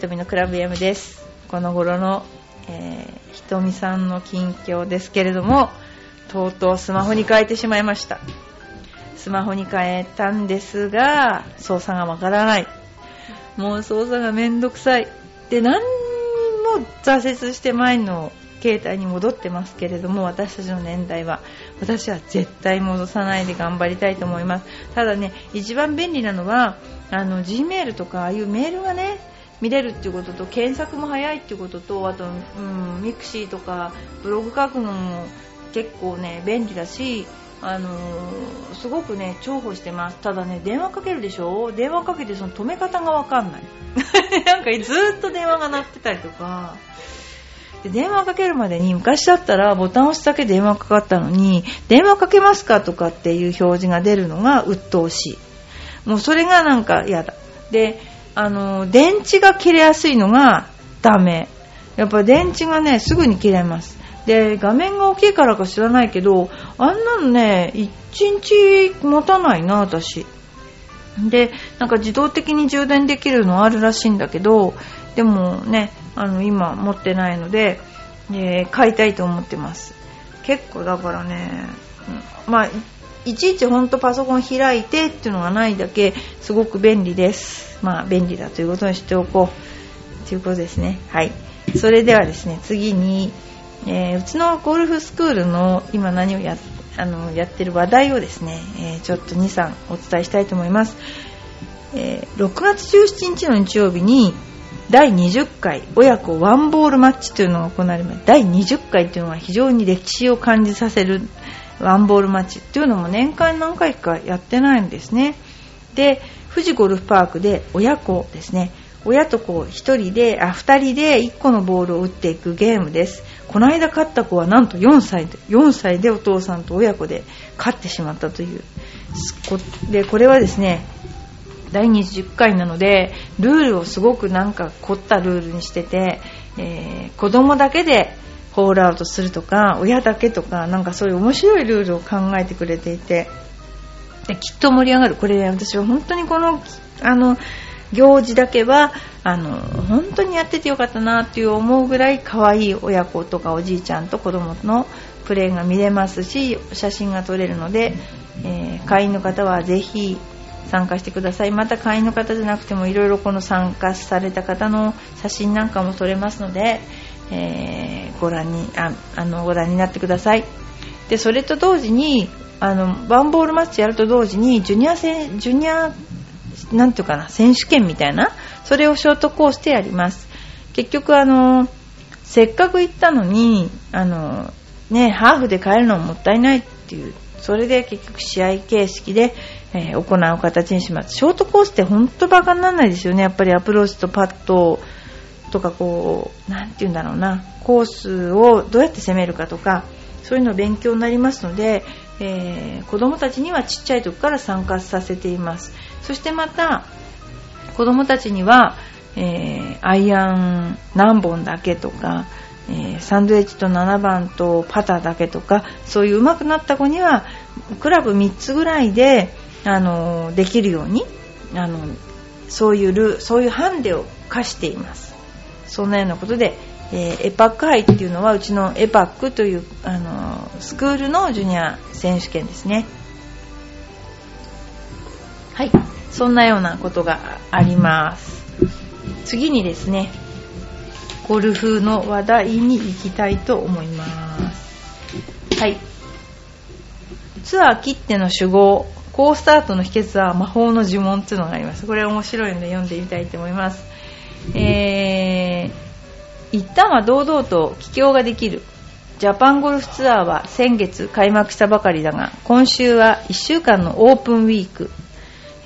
はい、バーディーひとみのクラブ M です。この頃の、えー、ひとみさんの近況ですけれども、とうとうスマホに変えてしまいました。スマホに変えたんですが、操作がわからない。もう操作がめんどくさい。で、何も挫折して前の携帯に戻ってますけれども、私たちの年代は、私は絶対戻さないで頑張りたいと思います。ただね、一番便利なのは、あの、Gmail とか、ああいうメールがね、見れるっていうことと、検索も早いっていうことと、あと、うん、 mixi とか、ブログ書くのも結構ね、便利だし、あのーすごくね、重宝してます。ただね、電話かけるでしょ？電話かけてその止め方がわかんない。なんかずっと電話が鳴ってたりとか、で電話かけるまでに昔だったらボタン押すだけ電話かかったのに電話かけますかとかっていう表示が出るのが鬱陶しいもうそれがなんか嫌だであの電池が切れやすいのがダメ。やっぱ電池がねすぐに切れます。で画面が大きいからか知らないけどあんなのね1日持たないな私。でなんか自動的に充電できるのあるらしいんだけどでもねあの今持ってないので、えー買いたいと思ってます。結構だからね、まあいちいちほんとパソコン開いてっていうのがないだけすごく便利です。まあ便利だということにしておこう。ということですね。はい。それではですね次に、えーうちのゴルフスクールの今何をやあのやってる話題をですね、えーちょっと23お伝えしたいと思います。えー6月17日の日曜日に第20回親子ワンボールマッチというのが行われます。第20回というのは非常に歴史を感じさせるワンボールマッチというのも年間何回かやってないんですね。で富士ゴルフパークで親子ですね。親と子1人であ2人で1個のボールを打っていくゲームです。この間勝った子はなんと4歳で4歳でお父さんと親子で勝ってしまったという。こでこれはですね第20回なのでルールをすごくなんか凝ったルールにしてて、えー子供だけでホールアウトするとか親だけとかなんかそういう面白いルールを考えてくれていて。できっと盛り上がる。これ、私は本当にこのあの行事だけはあの本当にやっててよかったなっていう思うぐらい可愛い親子とかおじいちゃんと子供のプレーが見れますし写真が撮れるので、えー会員の方はぜひ参加してください。また会員の方じゃなくてもいろいろこの参加された方の写真なんかも撮れますので、えーご覧にああのご覧になってください。でそれと同時にあのワンボールマッチやると同時にジュニアせジュニアなんていうかな選手権みたいなそれをショートコースでやります。結局あのせっかく行ったのにあのねハーフで帰るのももったいないっていうそれで結局試合形式で、えー行う形にします。ショートコースって本当バカにならないですよね。やっぱりアプローチとパットとかこうなんて言うんだろうな。コースをどうやって攻めるかとかそういうの勉強になりますので、えー子供たちにはちっちゃい時から参加させています。そしてまた子供たちには、えーアイアン何本だけとか、えーサンドウェッジと7番とパターだけとかそういう上手くなった子にはクラブ3つぐらいで、あのできるように、あのそういうルそういうハンデを課しています。そんなようなことで、えーエパック杯っていうのはうちのエパックという、あのスクールのジュニア選手権ですね。はい。そんなようなことがあります。次にですねゴルフの話題に行きたいと思います。はい。ツアー切っての主語好スタートの秘訣は魔法の呪文っていうのがあります。これ面白いので読んでみたいと思います。えー、一旦は堂々と帰郷ができる。ジャパンゴルフツアーは先月開幕したばかりだが今週は1週間のオープンウィーク。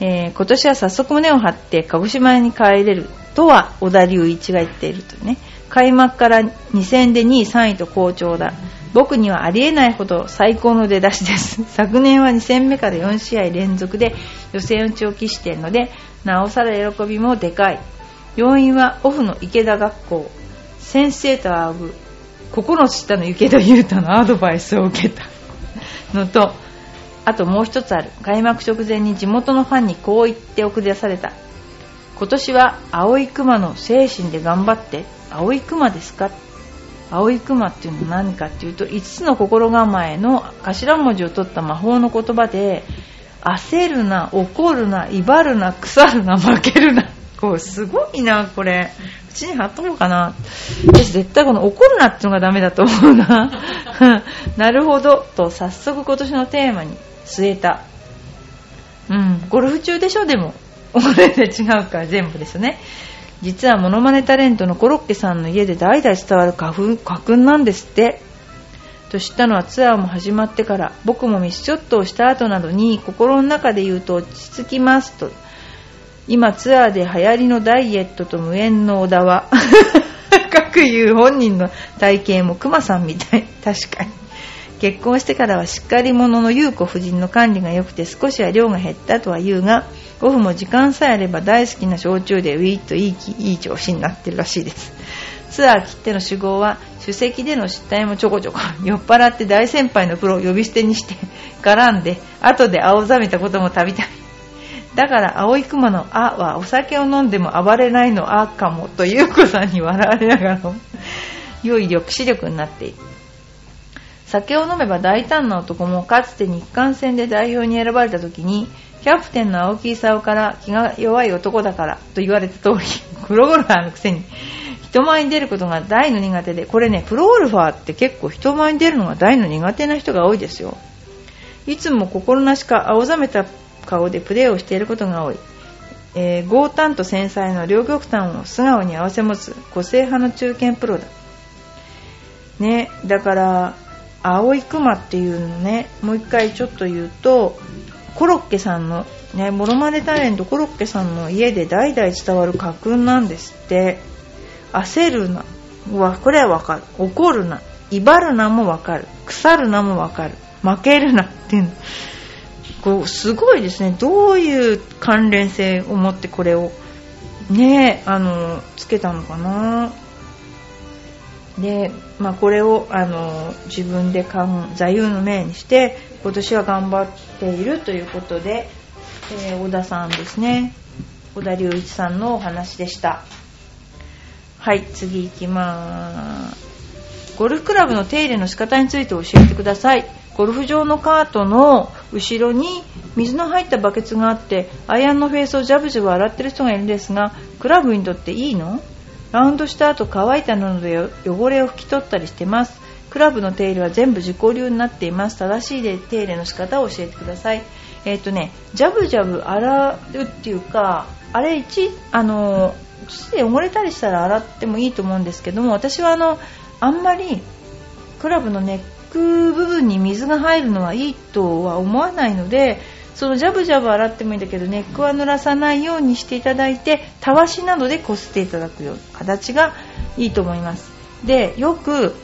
えー今年は早速胸を張って鹿児島に帰れるとは小田隆一が言っているとね。開幕から2戦で2位3位と好調だ。僕にはありえないほど最高の出だしです。昨年は2戦目から4試合連続で予選落ちを期しているのでなおさら喜びもでかい。要因はオフの池田学校。先生と仰ぐ9つ下の池田優太のアドバイスを受けた。のとあともう一つある。開幕直前に地元のファンにこう言って送り出された。今年は青い熊の精神で頑張って。青い熊ですか？青い熊っていうのは何かっていうと5つの心構えの頭文字を取った魔法の言葉で焦るな怒るな威張るな腐るな負けるな。こうすごいなこれ。うちに貼っとこうかな。私絶対この怒るなっていうのがダメだと思うな。なるほど。と早速今年のテーマに据えた。うん。ゴルフ中でしょでも。これで違うから全部ですね。実はモノマネタレントのコロッケさんの家で代々伝わる家訓家訓なんですって。と知ったのはツアーも始まってから僕もミスショットをした後などに心の中で言うと落ち着きますと。今ツアーで流行りのダイエットと無縁の小田は 各言う本人の体型もクマさんみたい。確かに。結婚してからはしっかり者の優子夫人の管理が良くて少しは量が減ったとは言うがオフも時間さえあれば大好きな焼酎でウィーッといいいい調子になってるらしいです。ツアー切っての酒豪は首席での失態もちょこちょこ。酔っ払って大先輩のプロを呼び捨てにして絡んで後で青ざめたこともたびたび。だから青い熊の「あ」はお酒を飲んでも暴れないの「あ」かもと優子さんに笑われながらも 良い抑止力になっている酒を飲めば大胆な男もかつて日韓戦で代表に選ばれた時にキャプテンの青木功から気が弱い男だからと言われた通り プロゴルファーのくせに人前に出ることが大の苦手で、これね、プロゴルファーって結構人前に出るのが大の苦手な人が多いですよ。いつも心なしか青ざめた顔でプレーをしていることが多い。えー、強胆と繊細の両極端を素顔に合わせ持つ個性派の中堅プロだ。ね、だから、青いクマっていうのね、もう一回ちょっと言うと、コロッケさんの、ね、モノマネタレントコロッケさんの家で代々伝わる家訓なんですって。焦るな。わ、これはわかる。怒るな。威張るなもわかる。腐るなもわかる。負けるなっていうの。こう、すごいですね。どういう関連性を持ってこれを、ねあの、つけたのかな。で、まあ、これを、あの、自分で買う座右の銘にして、今年は頑張っているということで、えー、小田さんですね。小田隆一さんのお話でした。はい、次行きまーす。ゴルフクラブの手入れの仕方について教えてください。ゴルフ場のカートの後ろに水の入ったバケツがあってアイアンのフェースをジャブジャブ洗ってる人がいるんですがクラブにとっていいの？ラウンドした後乾いた布で汚れを拭き取ったりしてます。クラブの手入れは全部自己流になっています。正しい手入れの仕方を教えてください。えっ、ー、とねジャブジャブ洗うっていうかあれ一あの土で汚れたりしたら洗ってもいいと思うんですけども私はあのあんまりクラブのネック部分に水が入るのはいいとは思わないのでそのジャブジャブ洗ってもいいんだけどネックは濡らさないようにしていただいてたわしなどでこすっていただくような形がいいと思います。でよく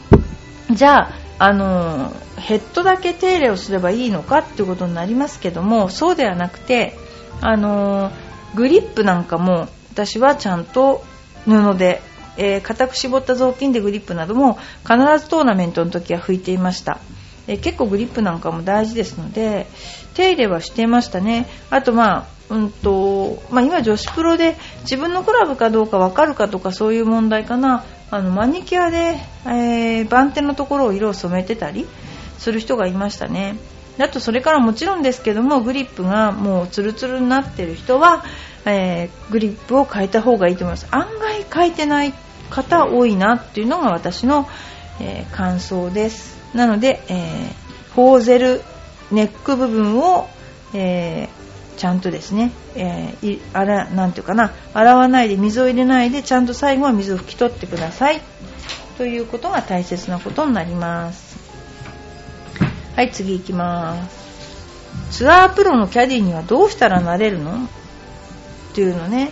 じゃああのヘッドだけ手入れをすればいいのかっていうことになりますけどもそうではなくてあのグリップなんかも私はちゃんと布で、えー、固く絞った雑巾でグリップなども必ずトーナメントの時は拭いていました、え、結構グリップなんかも大事ですので手入れはしていましたね。あとまあうんとまあ、今女子プロで自分のクラブかどうか分かるかとかそういう問題かな。あのマニキュアで、えー、番手のところを色を染めてたりする人がいましたね。あとそれからもちろんですけどもグリップがもうツルツルになってる人はえー、グリップを変えた方がいいと思います。案外変えてない方多いなっていうのが私の、えー、感想です。なので、えー、ホーゼルネック部分を、えちゃんとですね、えー、あらなんていうかな洗わないで水を入れないでちゃんと最後は水を拭き取ってください。ということが大切なことになります。はい次行きます。ツアープロのキャディにはどうしたらなれるの？っていうのね。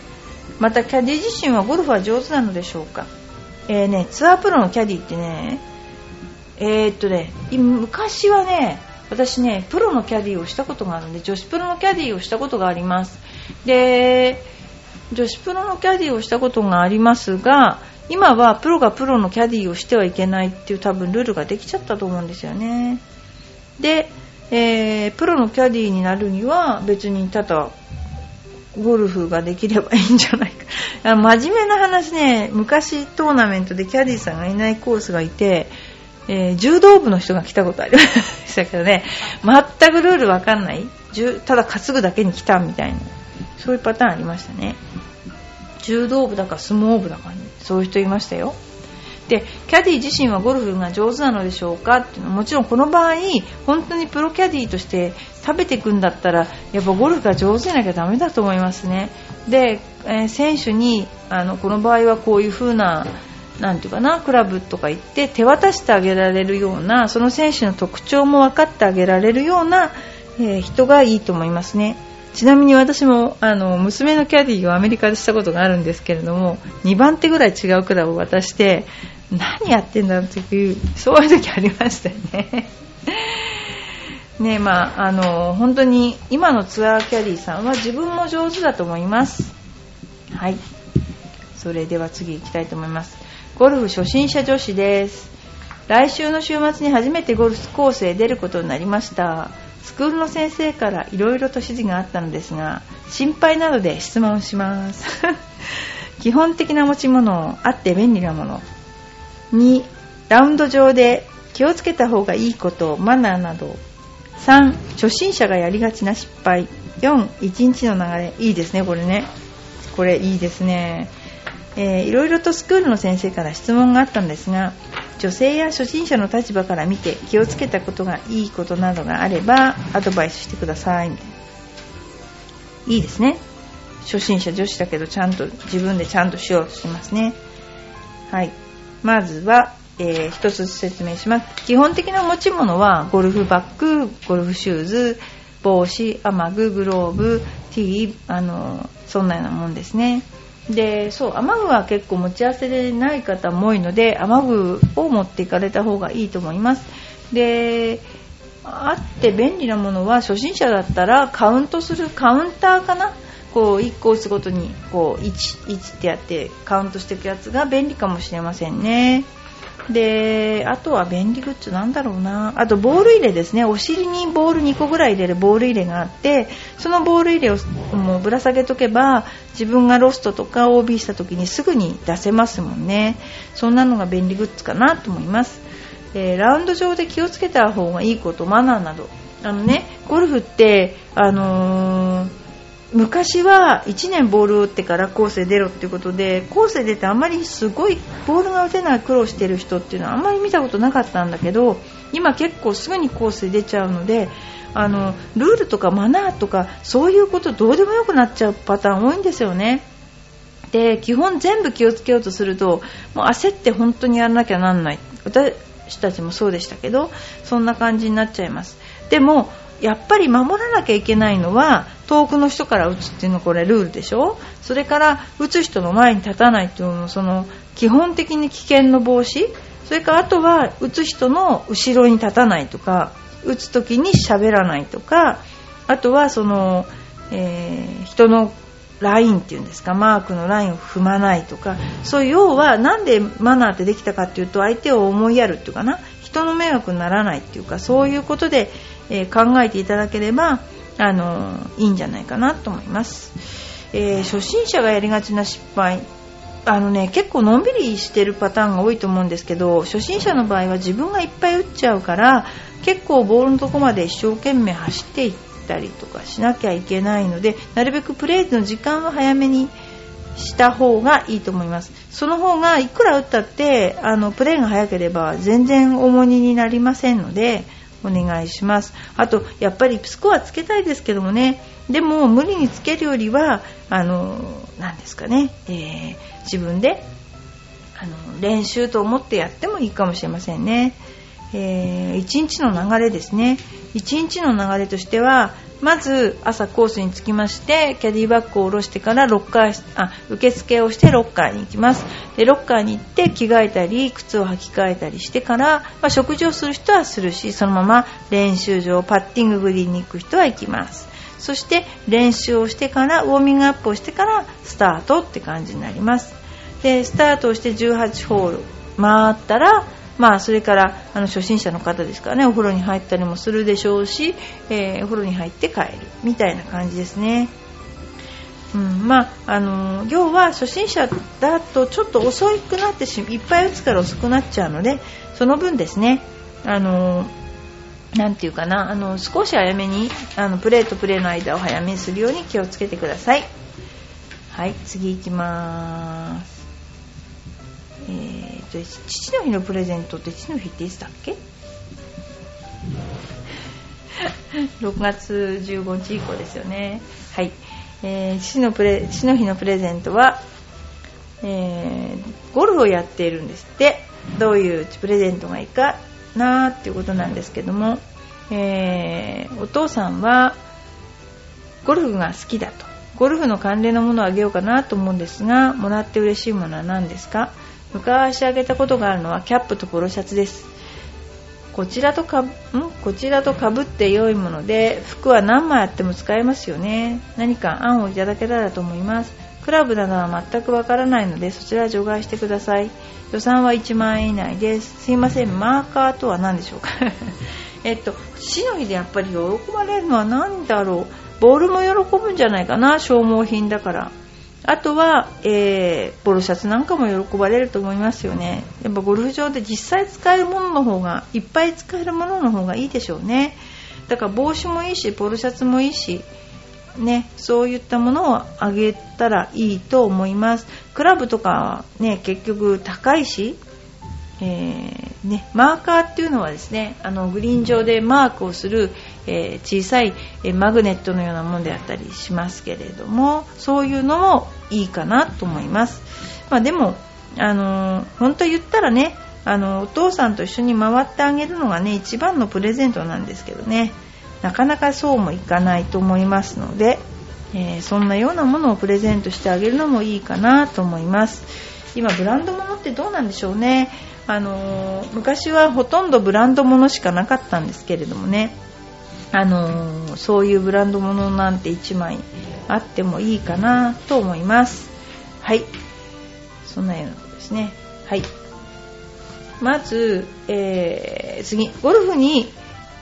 またキャディ自身はゴルフは上手なのでしょうか、えーね、ツアープロのキャディってねえー、っとね昔はね私ねプロのキャディをしたことがあるんで女子プロのキャディをしたことがあります。で女子プロのキャディをしたことがありますが今はプロがプロのキャディをしてはいけないっていう多分ルールができちゃったと思うんですよね。で、えー、プロのキャディになるには別にただゴルフができればいいんじゃないか。あ真面目な話ね昔トーナメントでキャディーさんがいないコースがいて、えー、柔道部の人が来たことありましたけどね。全くルールわかんない。ただ担ぐだけに来たみたいな。そういうパターンありましたね。柔道部だか相撲部だかにそういう人いましたよでキャディ自身はゴルフが上手なのでしょうかっていうの。はもちろんこの場合本当にプロキャディとして食べていくんだったらやっぱゴルフが上手でなきゃダメだと思いますね。で、えー、選手にあのこの場合はこういう風ななんていうかなクラブとか行って手渡してあげられるようなその選手の特徴も分かってあげられるような、えー、人がいいと思いますね。ちなみに私もあの娘のキャディーをアメリカでしたことがあるんですけれども2番手ぐらい違うクラブを渡して何やってんだっていうそういう時ありましたよね。ねまああの本当に今のツアーキャディーさんは自分も上手だと思います。はい。それでは次行きたいと思います。ゴルフ初心者女子です。来週の週末に初めてゴルフコースへ出ることになりました。スクールの先生からいろいろと指示があったのですが心配なので質問します。基本的な持ち物あって便利なもの。2ラウンド上で気をつけた方がいいことマナーなど。3初心者がやりがちな失敗。4一日の流れ。いいですねこれね。これいいですね、えー、いろいろとスクールの先生から質問があったんですが女性や初心者の立場から見て気をつけたことがいいことなどがあればアドバイスしてください。いいですね。初心者女子だけどちゃんと自分でちゃんとしようとしてますね。はい。まずは、えー、一つ説明します。基本的な持ち物はゴルフバッグ、ゴルフシューズ、帽子、雨具、グローブ、ティー、あの、そんなようなもんですね。で、そう、雨具は結構持ち合わせでない方も多いので、雨具を持っていかれた方がいいと思います。で、あって便利なものは初心者だったらカウントするカウンターかな？こう1個打つごとにこう 1, 1ってやってカウントしていくやつが便利かもしれませんね。であとは便利グッズなんだろうな。あとボール入れですね。お尻にボール2個ぐらい入れるボール入れがあってそのボール入れをもうぶら下げとけば自分がロストとか OB した時にすぐに出せますもんね。そんなのが便利グッズかなと思います、えー、ラウンド上で気をつけた方がいいことマナーなど。あのねゴルフってあのー昔は1年ボールを打ってからコースへ出ろっていうことでコースへ出てあんまりすごいボールが打てない苦労してる人っていうのはあんまり見たことなかったんだけど今結構すぐにコースへ出ちゃうのであのルールとかマナーとかそういうことどうでもよくなっちゃうパターン多いんですよね。で基本全部気をつけようとするともう焦って本当にやらなきゃなんない私たちもそうでしたけどそんな感じになっちゃいますでもやっぱり守らなきゃいけないのは遠くの人から打つっていうのこれルールでしょ？それから打つ人の前に立たないっていうのもその基本的に危険の防止。それからあとは打つ人の後ろに立たないとか打つ時に喋らないとかあとはその、えー、人のラインっていうんですか？マークのラインを踏まないとか。そういう要はなんでマナーってできたかっていうと相手を思いやるっていうかな。人の迷惑にならないっていうかそういうことでえー、考えていただければ、あのいいんじゃないかなと思います、えー、初心者がやりがちな失敗。あのね結構のんびりしてるパターンが多いと思うんですけど初心者の場合は自分がいっぱい打っちゃうから結構ボールのとこまで一生懸命走っていったりとかしなきゃいけないのでなるべくプレーの時間は早めにした方がいいと思います。その方がいくら打ったってあのプレーが早ければ全然重荷になりませんのでお願いします。あとやっぱりスコアつけたいですけどもね。でも無理につけるよりはあの何ですかね、えー、自分であの練習と思ってやってもいいかもしれませんね、えー、1日の流れですね。1日の流れとしてはまず朝コースに着きましてキャディバッグを下ろしてからロッカーあ受付をしてロッカーに行きます。でロッカーに行って着替えたり靴を履き替えたりしてから、まあ、食事をする人はするしそのまま練習場パッティンググリーンに行く人は行きます。そして練習をしてからウォーミングアップをしてからスタートって感じになります。でスタートをして18ホール回ったらまあ、それからあの初心者の方ですからねお風呂に入ったりもするでしょうし、えー、お風呂に入って帰るみたいな感じですね。うんまああの要は初心者だとちょっと遅くなってしいっぱい打つから遅くなっちゃうのでその分ですねあのなんていうかなあの少し早めにあのプレーとプレーの間を早めにするように気をつけてください。はい次行きます。えーと父の日のプレゼントって父の日っていつだっけ？6月15日以降ですよね。はい。えー、父のプレ父の日のプレゼントは、えー、ゴルフをやっているんですって。どういうプレゼントがいいかなっていうことなんですけども、えー、お父さんはゴルフが好きだと。ゴルフの関連のものをあげようかなと思うんですがもらって嬉しいものは何ですか？昔あげたことがあるのはキャップとポロシャツです。こちらとかん？こちらとかぶって良いもので服は何枚あっても使えますよね。何か案をいただけたらと思います。クラブなどは全くわからないのでそちら除外してください。予算は1万円以内です。すいません。マーカーとは何でしょうか？えっと父の日でやっぱり喜ばれるのは何だろう。ボールも喜ぶんじゃないかな消耗品だから。あとは、えー、ポロシャツなんかも喜ばれると思いますよね。やっぱゴルフ場で実際使えるものの方が、いっぱい使えるものの方がいいでしょうね。だから帽子もいいし、ポロシャツもいいし、ね、そういったものをあげたらいいと思います。クラブとかね、結局高いし、えー、ね、マーカーっていうのはですねあのグリーン上でマークをする、えー、小さい、えマグネットのようなものであったりしますけれどもそういうのもいいかなと思います、まあ、でも、あの本当言ったらねあのお父さんと一緒に回ってあげるのがね一番のプレゼントなんですけどね。なかなかそうもいかないと思いますので、えー、そんなようなものをプレゼントしてあげるのもいいかなと思います。今ブランド物ってどうなんでしょうね。あのー、昔はほとんどブランド物しかなかったんですけれどもね、あの、そういうブランド物なんて1枚あってもいいかなと思います。はい。そんなようなことですね。はい。まず、えー、次。ゴルフに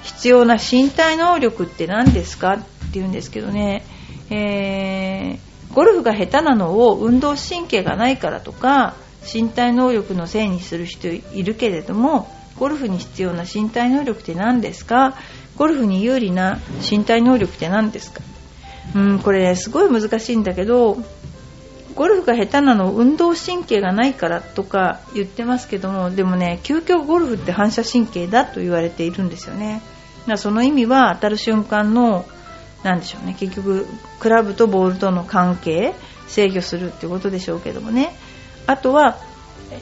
必要な身体能力って何ですかっていうんですけどね、えー、ゴルフが下手なのを運動神経がないからとか身体能力のせいにする人いるけれどもゴルフに必要な身体能力って何ですかゴルフに有利な身体能力って何ですか？うんこれ、ね、すごい難しいんだけどゴルフが下手なの運動神経がないからとか言ってますけどもでもね究極ゴルフって反射神経だと言われているんですよね。だからその意味は当たる瞬間の何でしょうね結局クラブとボールとの関係制御するってことでしょうけどもね。あとは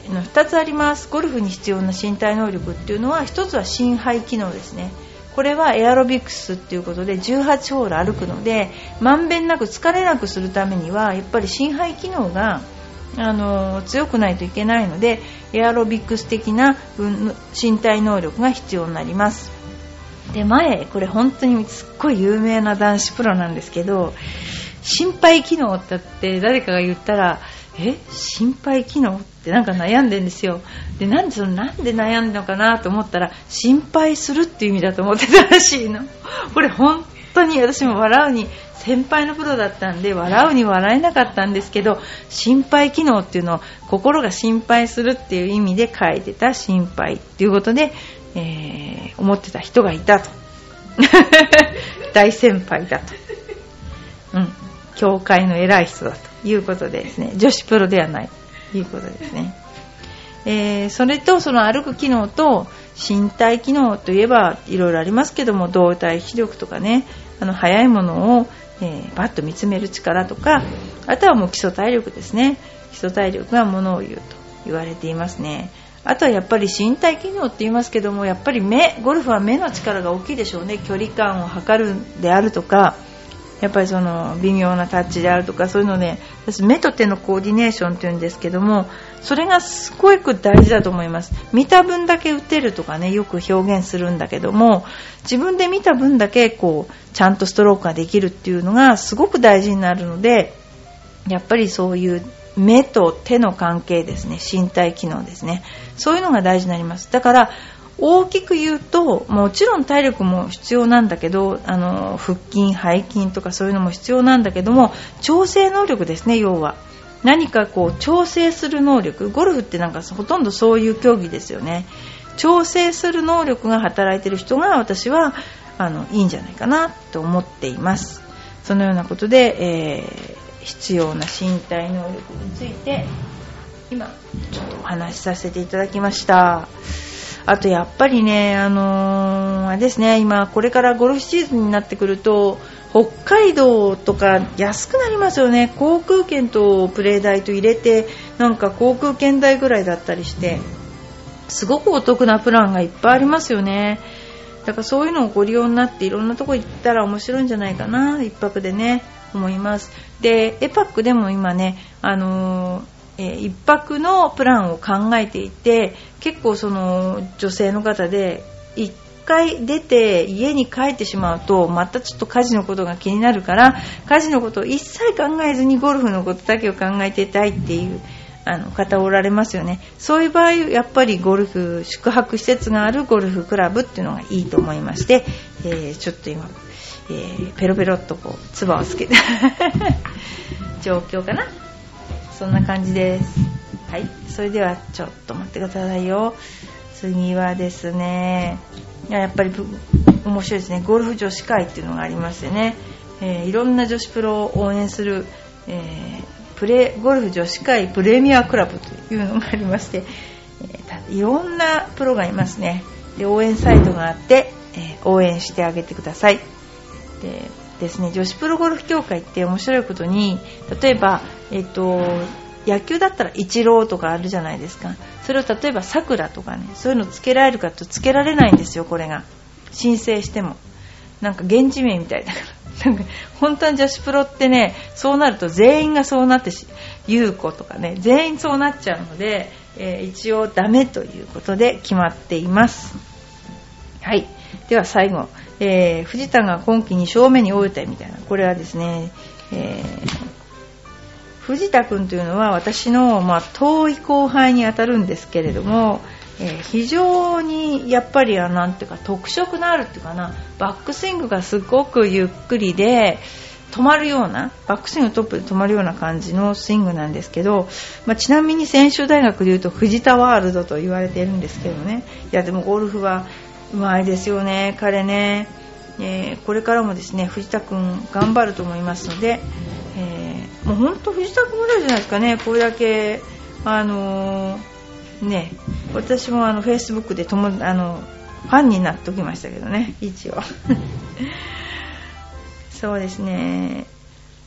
2つあります。ゴルフに必要な身体能力っていうのは1つは心肺機能ですね。これはエアロビクスっていうことで18ホール歩くのでまんべんなく疲れなくするためにはやっぱり心肺機能があの強くないといけないのでエアロビクス的な身体能力が必要になります。で前これ本当にすっごい有名な男子プロなんですけど心肺機能って誰かが言ったらえ？心配機能？ってなんか悩んでんですよ。でなんでそのなんで悩んだのかなと思ったら心配するっていう意味だと思ってたらしいの。これ本当に私も笑うに先輩のプロだったんで笑うに笑えなかったんですけど心配機能っていうのを心が心配するっていう意味で書いてた心配っていうことで、えー、思ってた人がいたと。大先輩だと。うん。教会の偉い人だと。いうことですね。女子プロではない。ということですね、えー、それとその歩く機能と身体機能といえばいろいろありますけども動体視力とかね。あの速いものを、えー、バッと見つめる力とかあとはもう基礎体力ですね。基礎体力がものを言うと言われていますね。あとはやっぱり身体機能って言いますけどもやっぱり目ゴルフは目の力が大きいでしょうね。距離感を測るであるとかやっぱりその微妙なタッチであるとかそういうので私目と手のコーディネーションっていうんですけどもそれがすごく大事だと思います。見た分だけ打てるとかねよく表現するんだけども自分で見た分だけこうちゃんとストロークができるっていうのがすごく大事になるのでやっぱりそういう目と手の関係ですね身体機能ですね。そういうのが大事になります。だから大きく言うともちろん体力も必要なんだけどあの腹筋背筋とかそういうのも必要なんだけども調整能力ですね要は。何かこう調整する能力。ゴルフってなんかほとんどそういう競技ですよね。調整する能力が働いている人が私はあのいいんじゃないかなと思っています。そのようなことで、えー、必要な身体能力について今ちょっとお話しさせていただきました。あとやっぱりね、あのー、あれですね、今これからゴルフシーズンになってくると、北海道とか安くなりますよね。航空券とプレー代と入れて、なんか航空券代ぐらいだったりして、すごくお得なプランがいっぱいありますよね。だからそういうのをご利用になっていろんなとこ行ったら面白いんじゃないかな、一泊でね、思います。で、エパックでも今ね、あのーえー、1泊のプランを考えていて結構その女性の方で1回出て家に帰ってしまうとまたちょっと家事のことが気になるから家事のことを一切考えずにゴルフのことだけを考えていたいっていうあの方おられますよね。そういう場合やっぱりゴルフ宿泊施設があるゴルフクラブっていうのがいいと思いまして、えー、ちょっと今、えー、ペロペロっとこう唾をつけて状況かな？そんな感じです。はい。それではちょっと待ってくださいよ。次はですねやっぱり面白いですね。ゴルフ女子会っていうのがありましてね、えー、いろんな女子プロを応援する、えー、プレゴルフ女子会プレミアクラブというのがありまして、えー、いろんなプロがいますね。で応援サイトがあって、え応援してあげてください。でですね女子プロゴルフ協会って面白いことに例えば、えっと、野球だったらイチローとかあるじゃないですか。それを例えばさくらとかねそういうのつけられるかとつけられないんですよこれが。申請しても。なんか現地名みたいだから。なんか本当に女子プロってねそうなると全員がそうなってし優子とかね全員そうなっちゃうので、えー、一応ダメということで決まっています。はい。では最後。えー、藤田が今季2勝目に終えたみたいな。これはですね、えー、藤田君というのは私の、まあ、遠い後輩にあたるんですけれども、えー、非常にやっぱりなんていうか特色のあるっていうかなバックスイングがすごくゆっくりで止まるようなバックスイングトップで止まるような感じのスイングなんですけど、まあ、ちなみに専修大学でいうと藤田ワールドと言われているんですけどね。いやでもゴルフはうまいですよね、彼ね、えー、これからもですね藤田君頑張ると思いますので、えー、もう本当藤田君ぐらいじゃないですかね、これだけ、あのー、ね、私もあのフェイスブックでともあのファンになっておきましたけどね、一応。そうですね。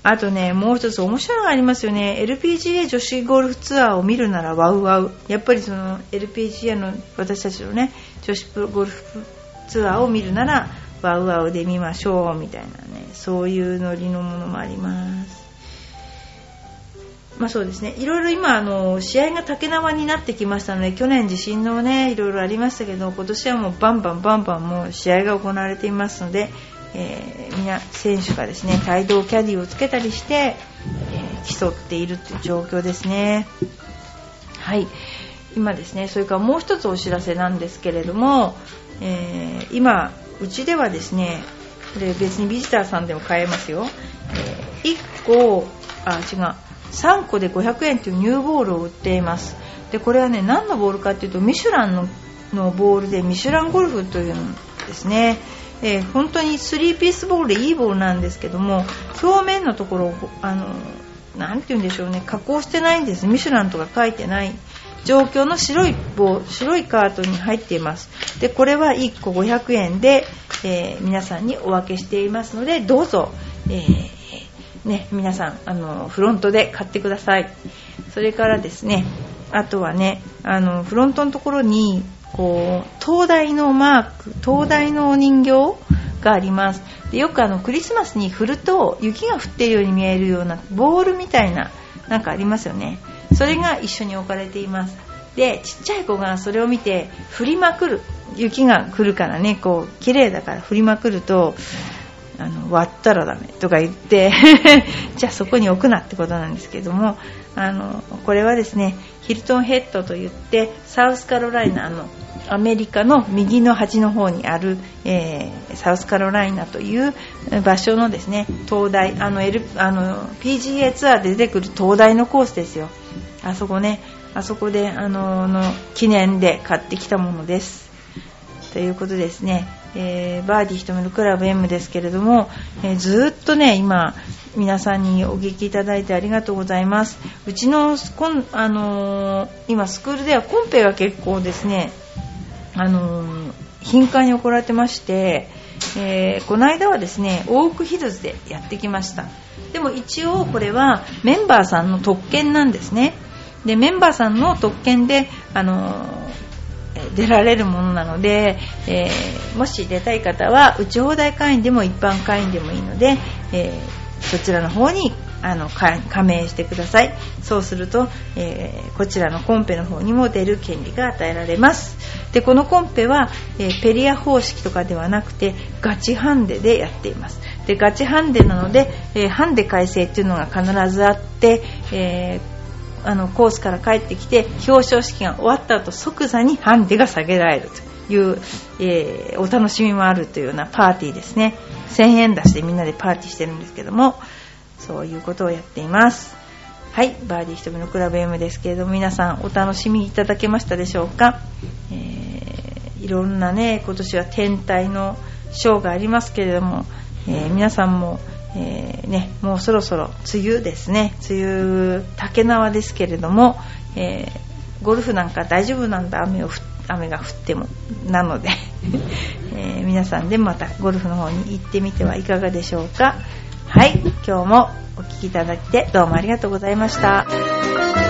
あとね、もう一つ面白いのがありますよね。LPGA 女子ゴルフツアーを見るならワウワウ。やっぱりその LPGA の私たちのね、女子プロゴルフツアーを見るならワウワウで見ましょうみたいなねそういうノリのものもあります。まあそうですね。いろいろ今あの試合が竹縄になってきましたので去年地震のねいろいろありましたけど今年はもうバンバンバンバンもう試合が行われていますので、えー、選手がですね帯同キャディをつけたりして、えー、競っているという状況ですね。はい。今ですねそれからもう一つお知らせなんですけれども、えー、今うちではですねこれ別にビジターさんでも買えますよ、え、1個あ違う3個で500円というニューボールを売っています。でこれはね何のボールかっていうとミシュランののボールでミシュランゴルフというんですね、えー、本当に3ピースボールでいいボールなんですけども表面のところあのなて言うんでしょうね加工してないんです。ミシュランとか書いてない。状況の白い棒白いカートに入っています。でこれは1個500円で、えー、皆さんにお分けしていますのでどうぞ、えー、ね、皆さんあのフロントで買ってください。それからですねあとはねあのフロントのところにこう灯台のマーク灯台のお人形があります。でよくあのクリスマスに振ると雪が降っているように見えるようなボールみたいななんかありますよね。それが一緒に置かれています。でちっちゃい子がそれを見て振りまくる雪が来るからねこう綺麗だから振りまくるとあの割ったらダメとか言って じゃあそこに置くなってことなんですけどもあのこれはですねヒルトンヘッドといってサウスカロライナのアメリカの右の端の方にある、えー、サウスカロライナという場所のですね東大あの、L、あの PGA ツアーで出てくる東大のコースですよ。あそこね。あそこであのの記念で買ってきたものです。ということですね、えー、バーディーひとめのクラブ M ですけれども、えー、ずっとね今皆さんにお聞きいただいてありがとうございます。うちのこん、あのー、今スクールではコンペが結構ですねあの頻繁に行われてまして、えー、この間はですねオークヒルズでやってきました。でも一応これはメンバーさんの特権なんですね。でメンバーさんの特権であの出られるものなので、えー、もし出たい方は内放題会員でも一般会員でもいいので、えー、そちらの方にあの加盟してください。そうすると、えー、こちらのコンペの方にも出る権利が与えられます。でこのコンペは、えー、ペリア方式とかではなくてガチハンデでやっています。でガチハンデなので、えー、ハンデ改正っていうのが必ずあって、えあのコースから帰ってきて表彰式が終わった後即座にハンデが下げられると。いう、えお楽しみもあるというようなパーティーですね。1000円出してみんなでパーティーしてるんですけどもそういうことをやっています。はいバーディー瞳のクラブ M ですけれども皆さんお楽しみいただけましたでしょうか、えー、いろんなね今年は天体のショーがありますけれども、えー、皆さんも、えー、ね、もうそろそろ梅雨ですね。梅雨竹縄ですけれども、えゴルフなんか大丈夫なんだ？雨を雨が降ってもなので え皆さんでまたゴルフの方に行ってみてはいかがでしょうかはい、今日もお聴きいただいてどうもありがとうございました。